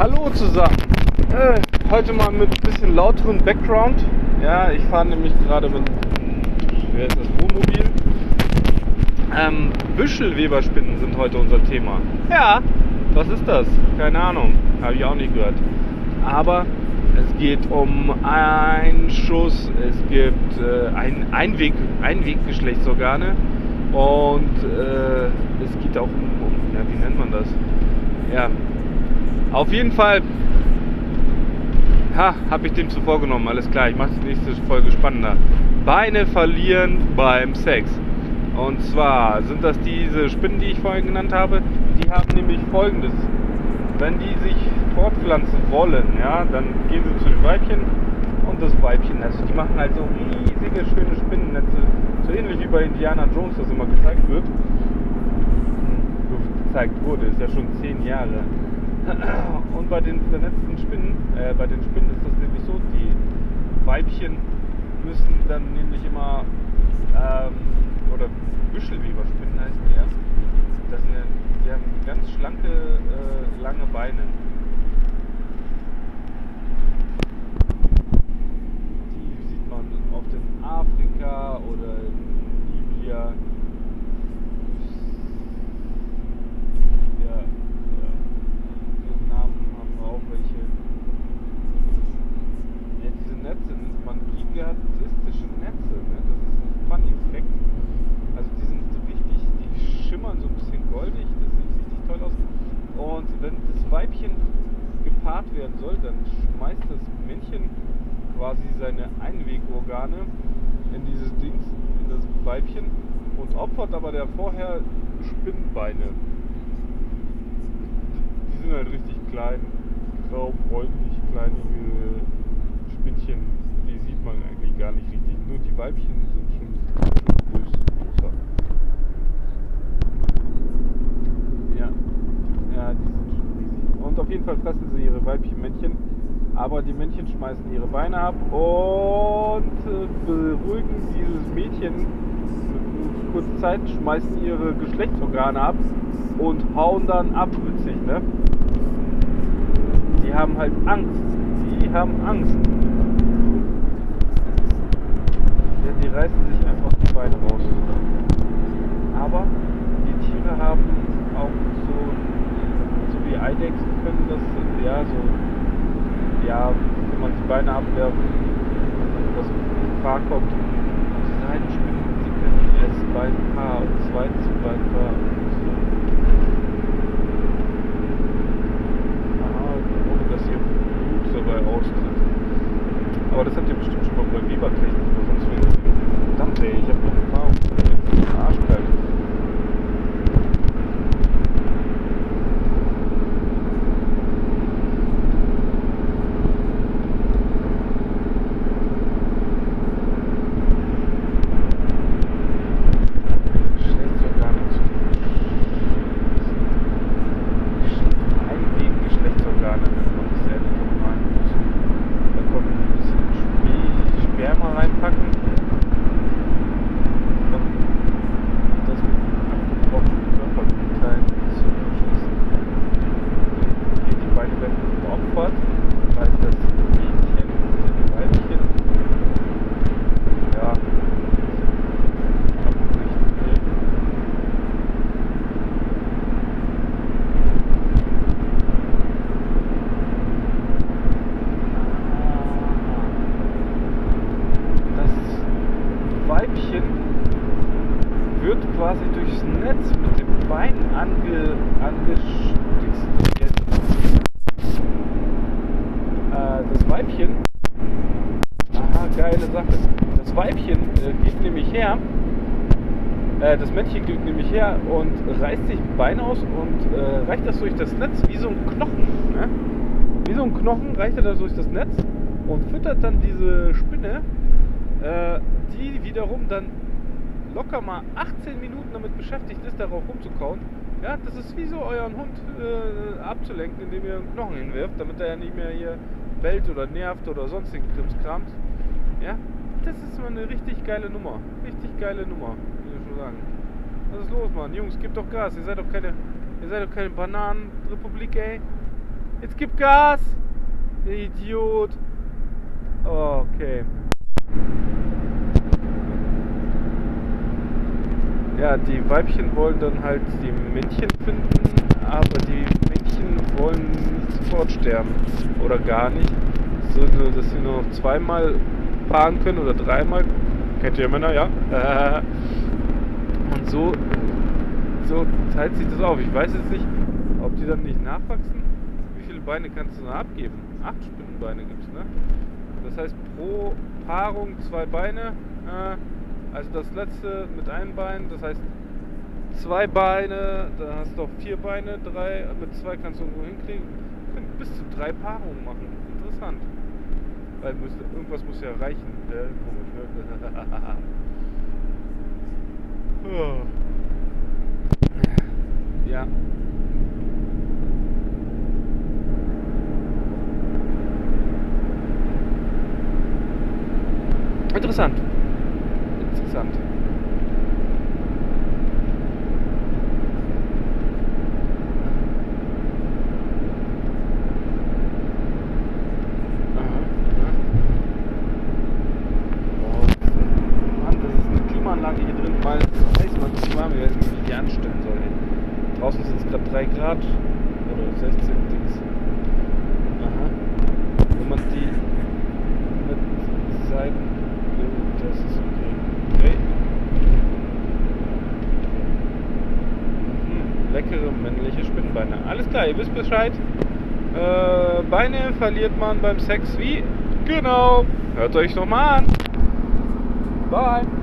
Hallo zusammen. Äh, heute mal mit ein bisschen lauterem Background. Ja, ich fahre nämlich gerade mit, wer ist das, Wohnmobil. Ähm, Büschelweberspinnen sind heute unser Thema. Ja, was ist das? Keine Ahnung, habe ich auch nicht gehört. Aber es geht um Einschuss, es gibt äh, ein Einweg, Einweggeschlechtsorgane und äh, es geht auch um, um, ja, wie nennt man das? Ja, auf jeden Fall ha, habe ich dem zu vorgenommen, alles klar, ich mache die nächste Folge spannender. Beine verlieren beim Sex. Und zwar sind das diese Spinnen, die ich vorhin genannt habe, die haben nämlich folgendes. Wenn die sich fortpflanzen wollen, ja, dann gehen sie zu den Weibchen und das Weibchen, also die machen halt so riesige, schöne Spinnennetze, so ähnlich wie bei Indiana Jones das immer gezeigt wird. Hm, gezeigt wurde, ist ja schon zehn Jahre. Und bei den vernetzten Spinnen, äh, bei den Spinnen ist das nämlich so, die Weibchen müssen dann nämlich immer, ähm, oder Büschelweberspinnen heißen die ja, das sind, die haben ganz schlanke, äh, lange Beine. Die sieht man oft in Afrika oder in Libya. Ja, ja. Vietnam haben wir auch welche. Ja, diese Netze nennt man gigantistische Netze. Ne? Das ist ein funny Fact. Also die sind so richtig, die schimmern so ein bisschen goldig, das sieht richtig toll aus. Und wenn das Weibchen gepaart werden soll, dann schmeißt das Männchen quasi seine Einwegorgane in dieses Dings, in das Weibchen und opfert aber der vorher Spinnbeine. Die sind halt richtig klein, grau, bräunlich, kleine Spinnchen. Die sieht man eigentlich gar nicht richtig. Nur die Weibchen sind schon größ, größer. Ja. Ja, die sind schon riesig. Und auf jeden Fall fressen sie ihre Weibchen Männchen. Aber die Männchen schmeißen ihre Beine ab und äh, beruhigen dieses Mädchen kurze Zeit, schmeißen ihre Geschlechtsorgane ab und hauen dann ab. Witzig, ne? Die haben halt Angst. Die haben Angst. Ja, die reißen sich einfach die Beine raus. Aber die Tiere haben auch so, so wie Eidechsen können das, ja, so, ja, wenn man die Beine abwerft, dass Gefahr kommt. Und diese Heidenspinnen, die können erst Beinpaar und zweites Beinpaar und so. Aha, ohne dass ihr Blut dabei austritt. Aber das habt ihr bestimmt schon mal bei Webertechnik sonst wie. Verdammt ey, ich hab noch Erfahrung. Jetzt ist arschkalt. Geschlechtsorgane zu Einwegen Geschlechtsorgane nennt man das ja in der normalen Nutzung. Da kommt ein bisschen Spe- Sperma reinpacken und das mit abgebrochenen Körperteilen zu verschließen. Dann geht die Beine werden geopfert, weil das Mädchen und die Weibchen ja abbrechen will. Das Weibchen wird quasi durchs Netz mit dem Bein ange, angestützt. Äh, das Weibchen, aha, geile Sache. Das Weibchen äh, geht nämlich her, äh, das Männchen geht nämlich her und reißt sich ein Bein aus und äh, reicht das durch das Netz wie so ein Knochen. Ne? Wie so ein Knochen reicht er das durch das Netz und füttert dann diese Spinne, äh, die wiederum dann locker mal 18 Minuten damit beschäftigt ist, darauf rumzukauen. Ja, das ist wie so euren Hund äh, abzulenken, indem ihr einen Knochen hinwirft, damit er ja nicht mehr hier bellt oder nervt oder sonstigen Krimskrams. Ja, das ist mal eine richtig geile Nummer. Richtig geile Nummer, will ich schon sagen. Was ist los, Mann? Jungs, gebt doch Gas. Ihr seid doch keine, ihr seid doch keine Bananenrepublik, ey. Jetzt gib Gas! Idiot! Okay. Ja, die Weibchen wollen dann halt die Männchen finden, aber die Männchen wollen nicht sofort sterben. Oder gar nicht. So, dass sie nur noch zweimal fahren können oder dreimal. Kennt ihr Männer, ja? Und so, so teilt sich das auf. Ich weiß jetzt nicht, ob die dann nicht nachwachsen. Wie viele Beine kannst du noch abgeben? Acht Spinnenbeine gibt es, ne? Das heißt pro Paarung zwei Beine. Äh, also das letzte mit einem Bein, das heißt zwei Beine, dann hast du auch vier Beine, drei, mit zwei kannst du irgendwo hinkriegen. Du kannst bis zu drei Paarungen machen. Interessant. Weil muss, irgendwas muss ja reichen. Ja, komisch, ne? ja. Interessant. Interessant. Klimaanlage hier drin, weil es heiß man zu warm, ich wie die anstellen soll. Draußen sind es gerade 3 Grad oder 16 Dings. Aha. Wenn man die mit Seiten, das ist okay. Okay. Mhm. Leckere männliche Spinnbeine. Alles klar, ihr wisst Bescheid. Äh, Beine verliert man beim Sex wie? Genau. Hört euch nochmal an. Bye.